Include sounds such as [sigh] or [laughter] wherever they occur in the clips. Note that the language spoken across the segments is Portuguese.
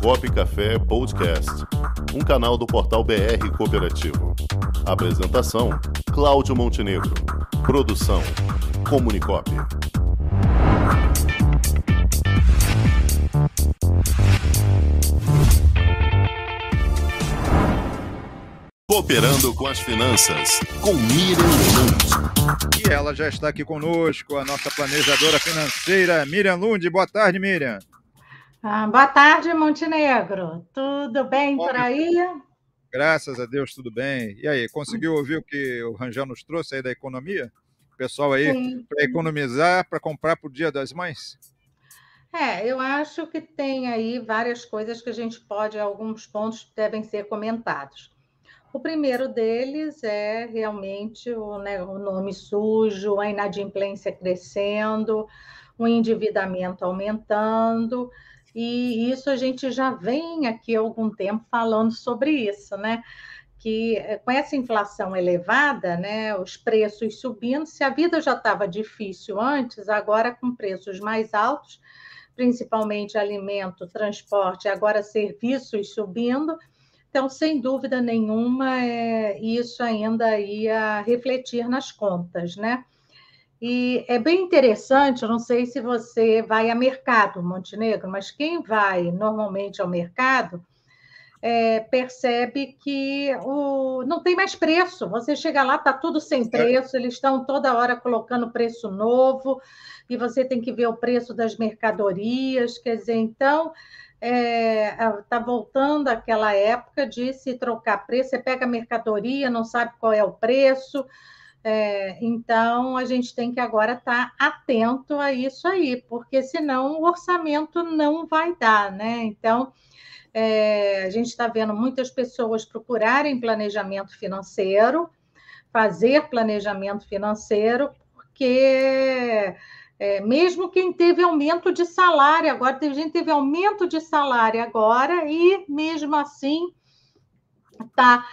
Comunicop Café Podcast, um canal do portal BR Cooperativo. Apresentação: Cláudio Montenegro. Produção: Comunicop. Cooperando com as Finanças, com Miriam Lund. E ela já está aqui conosco, a nossa planejadora financeira, Miriam Lund. Boa tarde, Miriam. Ah, boa tarde, Montenegro. Tudo bem por aí? Graças a Deus, tudo bem. E aí, conseguiu ouvir o que o Rangel nos trouxe aí da economia? O pessoal aí, para economizar, para comprar para o Dia das Mães? É, eu acho que tem aí várias coisas que a gente pode, alguns pontos devem ser comentados. O primeiro deles é realmente o, né, o nome sujo, a inadimplência crescendo, o endividamento aumentando, e isso a gente já vem aqui há algum tempo falando sobre isso, né? Que eh, com essa inflação elevada, né, os preços subindo, se a vida já estava difícil antes, agora com preços mais altos, principalmente alimento, transporte, agora serviços subindo, então, sem dúvida nenhuma, é, isso ainda ia refletir nas contas, né? E é bem interessante, eu não sei se você vai a mercado, Montenegro, mas quem vai normalmente ao mercado é, percebe que o, não tem mais preço. Você chega lá, está tudo sem preço, eles estão toda hora colocando preço novo, e você tem que ver o preço das mercadorias, quer dizer, então está é, tá voltando àquela época de se trocar preço, você pega a mercadoria, não sabe qual é o preço, é, então a gente tem que agora estar tá atento a isso aí, porque senão o orçamento não vai dar, né? Então é, a gente está vendo muitas pessoas procurarem planejamento financeiro, fazer planejamento financeiro, porque é, mesmo quem teve aumento de salário agora, teve gente que teve aumento de salário agora e mesmo assim tá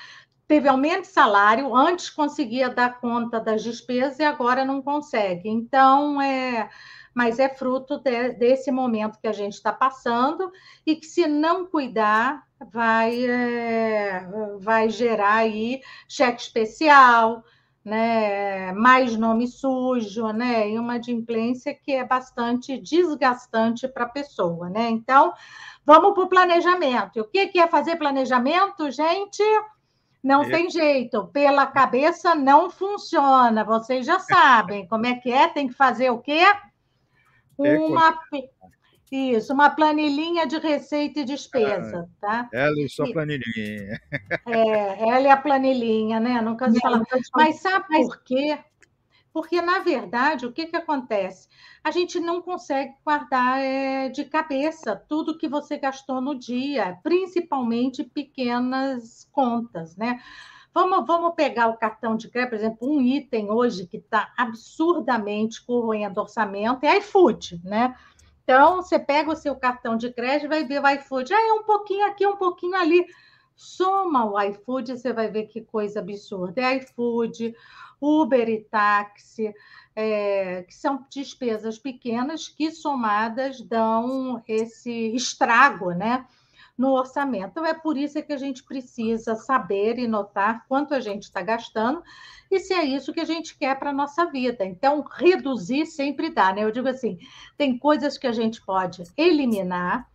teve aumento de salário, antes conseguia dar conta das despesas e agora não consegue. Então, é, mas é fruto de, desse momento que a gente está passando e que, se não cuidar, vai, é, vai gerar aí cheque especial, né, mais nome sujo, né, e uma adimplência que é bastante desgastante para a pessoa, né? Então, vamos para o planejamento. E o que é fazer planejamento, gente? Não é. tem jeito, pela cabeça não funciona, vocês já sabem como é que é, tem que fazer o quê? Uma, isso, uma planilhinha de receita e despesa, ah, tá? Ela e sua planilhinha. É, ela é a planilhinha, né? Nunca se fala. Mas sabe por quê? Porque, na verdade, o que, que acontece? A gente não consegue guardar é, de cabeça tudo que você gastou no dia, principalmente pequenas contas, né? Vamos, vamos pegar o cartão de crédito, por exemplo, um item hoje que está absurdamente corroendo orçamento é iFood, né? Então, você pega o seu cartão de crédito vai ver o iFood. Ah, é um pouquinho aqui, um pouquinho ali. Soma o iFood, você vai ver que coisa absurda. É iFood, Uber e táxi, é, que são despesas pequenas que somadas dão esse estrago, né? no orçamento. Então, é por isso que a gente precisa saber e notar quanto a gente está gastando e se é isso que a gente quer para a nossa vida. Então, reduzir sempre dá, né? Eu digo assim: tem coisas que a gente pode eliminar,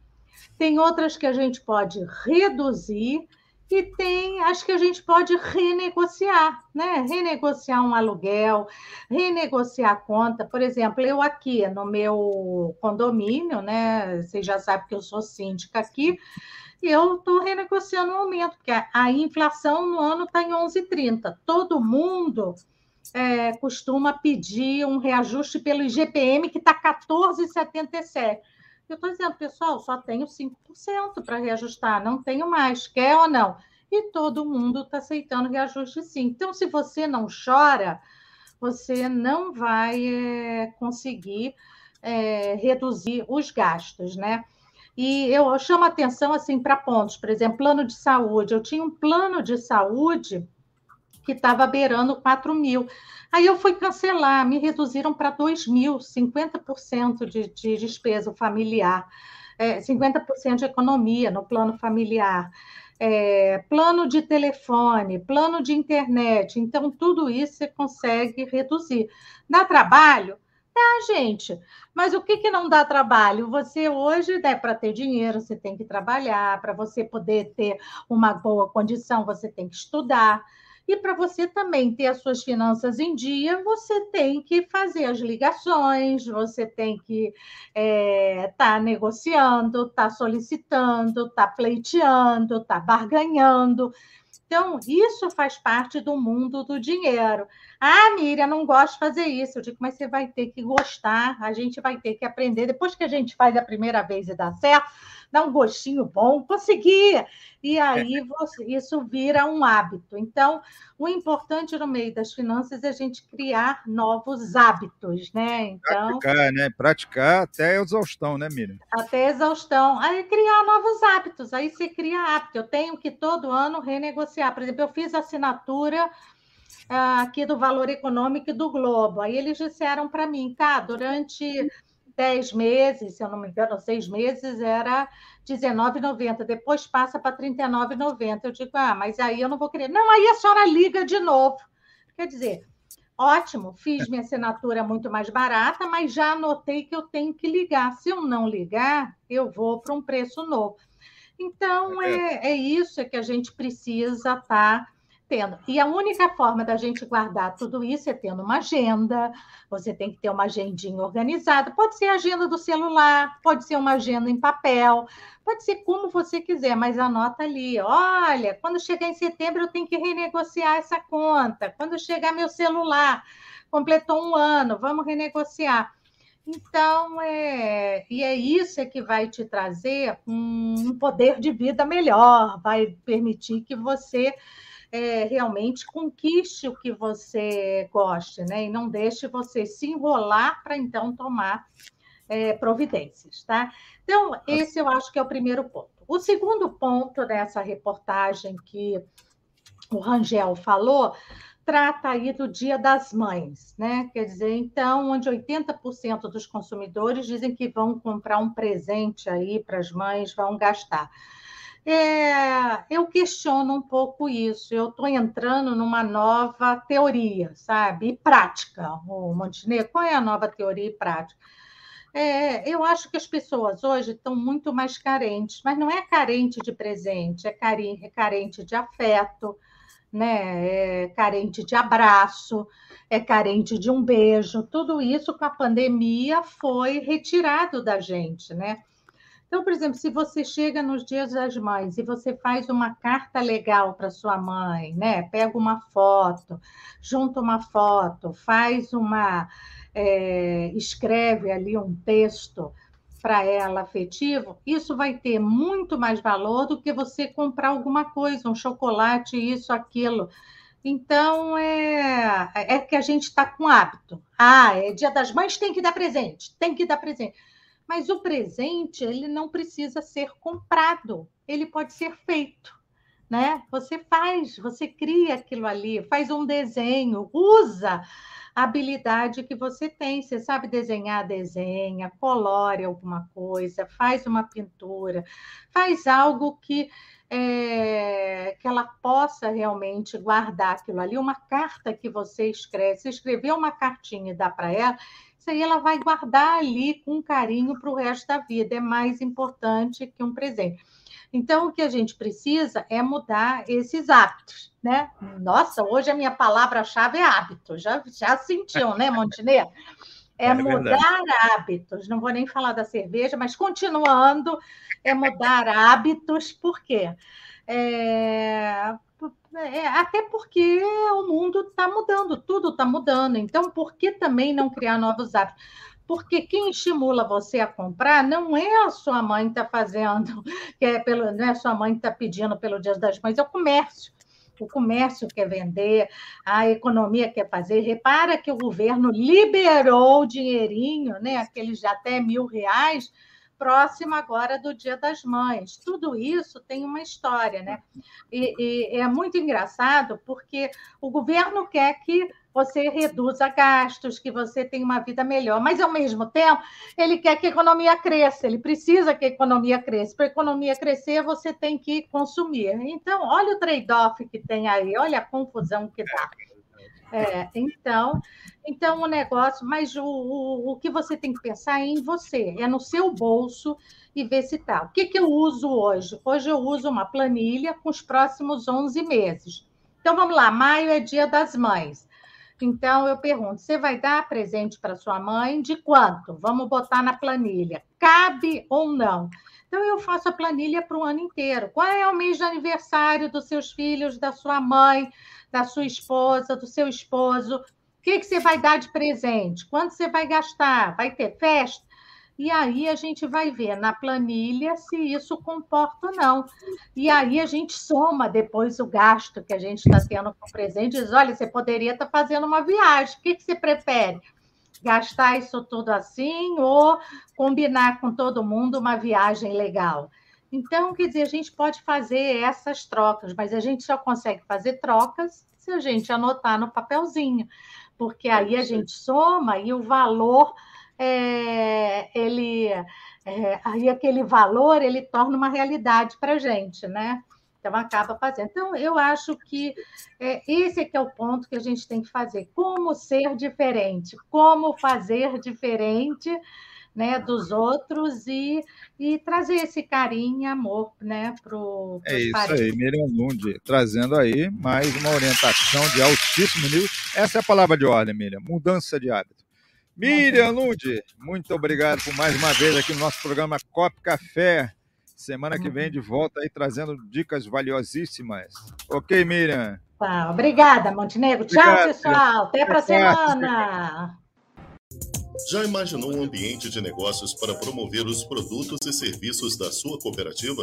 tem outras que a gente pode reduzir. E tem, acho que a gente pode renegociar, né? Renegociar um aluguel, renegociar a conta. Por exemplo, eu aqui no meu condomínio, né? Vocês já sabem que eu sou síndica aqui, eu estou renegociando o aumento, porque a, inflação no ano está em 11,30. Todo mundo é, costuma pedir um reajuste pelo IGPM, que está 14,77. Eu estou dizendo, pessoal, só tenho 5% para reajustar, não tenho mais, quer ou não? E todo mundo está aceitando reajuste sim. Então, se você não chora, você não vai é, conseguir é, reduzir os gastos, né? E eu chamo atenção assim para pontos, por exemplo, plano de saúde. Eu tinha um plano de saúde que estava beirando 4 mil. Aí eu fui cancelar, me reduziram para 2 mil, 50% de, de despesa familiar. é, 50% de economia no plano familiar. É, plano de telefone, plano de internet. Então, tudo isso você consegue reduzir. Dá trabalho? Dá, gente. Mas o que, que não dá trabalho? Você hoje, né, para ter dinheiro, você tem que trabalhar, para você poder ter uma boa condição, você tem que estudar. E para você também ter as suas finanças em dia, você tem que fazer as ligações, você tem que estar é, tá negociando, estar tá solicitando, estar tá pleiteando, estar tá barganhando. Então, isso faz parte do mundo do dinheiro. Ah, Miriam, não gosto de fazer isso. Eu digo, mas você vai ter que gostar, a gente vai ter que aprender. Depois que a gente faz a primeira vez e dá certo, dá um gostinho bom, consegui. E aí você, isso vira um hábito. Então, o importante no meio das finanças é a gente criar novos hábitos, né? Então, praticar, né? Praticar até exaustão, né, Miriam? Até exaustão. Aí criar novos hábitos. Aí você cria hábito. Eu tenho que todo ano renegociar. Por exemplo, eu fiz assinatura ah, aqui do Valor Econômico e do Globo. Aí eles disseram para mim, tá, durante 10 meses, se eu não me engano, seis meses, era R$19,90. Depois passa para R$39,90. Eu digo, ah, mas aí eu não vou querer. Não, aí a senhora liga de novo. Quer dizer, ótimo, fiz minha assinatura muito mais barata, mas já anotei que eu tenho que ligar. Se eu não ligar, eu vou para um preço novo. Então, é, é isso é que a gente precisa estar tá E a única forma da gente guardar tudo isso é tendo uma agenda. Você tem que ter uma agendinha organizada. Pode ser agenda do celular, pode ser uma agenda em papel, pode ser como você quiser, mas anota ali. Olha, quando chegar em setembro eu tenho que renegociar essa conta. Quando chegar meu celular, completou um ano, vamos renegociar. Então, é, e é isso é que vai te trazer um poder de vida melhor, vai permitir que você é, realmente conquiste o que você goste, né? E não deixe você se enrolar para então tomar é, providências, tá? Então, esse eu acho que é o primeiro ponto. O segundo ponto dessa reportagem que o Rangel falou trata aí do Dia das Mães, né? Quer dizer, então, onde 80% dos consumidores dizem que vão comprar um presente aí para as mães, vão gastar. É, eu questiono um pouco isso. Eu estou entrando numa nova teoria, sabe? E prática, o Montenegro. Qual é a nova teoria e prática? É, eu acho que as pessoas hoje estão muito mais carentes, mas não é carente de presente, é, é carente de afeto, né? é carente de abraço, é carente de um beijo. Tudo isso com a pandemia foi retirado da gente, né? Então, por exemplo, se você chega nos dias das mães e você faz uma carta legal para sua mãe, né? Pega uma foto, junta uma foto, faz uma. É, escreve ali um texto para ela afetivo, isso vai ter muito mais valor do que você comprar alguma coisa, um chocolate, isso, aquilo. Então, é, é que a gente está com hábito. Ah, é dia das mães, tem que dar presente, tem que dar presente. Mas o presente, ele não precisa ser comprado, ele pode ser feito. Né? Você faz, você cria aquilo ali, faz um desenho, usa a habilidade que você tem. Você sabe desenhar, desenha, colore alguma coisa, faz uma pintura, faz algo que é, que ela possa realmente guardar aquilo ali, uma carta que você escreve. Se escrever uma cartinha e dá para ela, isso aí ela vai guardar ali com carinho para o resto da vida. É mais importante que um presente. Então, o que a gente precisa é mudar esses hábitos, né? Nossa, hoje a minha palavra-chave é hábito. Já, já sentiu, né, Montenegro? É, é mudar verdade. hábitos. Não vou nem falar da cerveja, mas continuando, é mudar hábitos. Por quê? É, é, até porque o mundo está mudando, tudo está mudando. Então, por que também não criar novos hábitos? Porque quem estimula você a comprar não é a sua mãe que está fazendo, [laughs] que é pelo, não é a sua mãe que está pedindo pelo Dia das Mães, é o comércio. O comércio quer vender, a economia quer fazer. Repara que o governo liberou o dinheirinho, né, aqueles de até mil reais, próximo agora do Dia das Mães. Tudo isso tem uma história, né? E, e é muito engraçado porque o governo quer que você reduza gastos, que você tenha uma vida melhor. Mas, ao mesmo tempo, ele quer que a economia cresça, ele precisa que a economia cresça. Para a economia crescer, você tem que consumir. Então, olha o trade-off que tem aí, olha a confusão que dá. É, então, então, o negócio, mas o, o, o que você tem que pensar é em você, é no seu bolso e ver se está. O que, que eu uso hoje? Hoje eu uso uma planilha com os próximos 11 meses. Então, vamos lá, maio é dia das mães. Então, eu pergunto: você vai dar presente para sua mãe de quanto? Vamos botar na planilha. Cabe ou não? Então, eu faço a planilha para o ano inteiro. Qual é o mês de aniversário dos seus filhos, da sua mãe, da sua esposa, do seu esposo? O que, que você vai dar de presente? Quanto você vai gastar? Vai ter festa? e aí a gente vai ver na planilha se isso comporta ou não. E aí a gente soma depois o gasto que a gente está tendo com o presente e diz: olha, você poderia estar tá fazendo uma viagem, o que, que você prefere? Gastar isso tudo assim ou combinar com todo mundo uma viagem legal? Então, quer dizer, a gente pode fazer essas trocas, mas a gente só consegue fazer trocas se a gente anotar no papelzinho, porque aí a gente soma e o valor é, ele é, aí aquele valor ele torna uma realidade para a gente, né? Então acaba fazendo. Então eu acho que é, esse é que é o ponto que a gente tem que fazer. Como ser diferente? Como fazer diferente? Né, dos outros e, e trazer esse carinho e amor né, para o É isso parentes. aí, Miriam Lund, trazendo aí mais uma orientação de altíssimo nível. Essa é a palavra de ordem, Miriam, mudança de hábito. Miriam Lund, muito obrigado por mais uma vez aqui no nosso programa Cop Café. Semana que vem de volta aí trazendo dicas valiosíssimas. Ok, Miriam? Tá, obrigada, Montenegro. Obrigado. Tchau, pessoal. Até para semana. Já imaginou um ambiente de negócios para promover os produtos e serviços da sua cooperativa?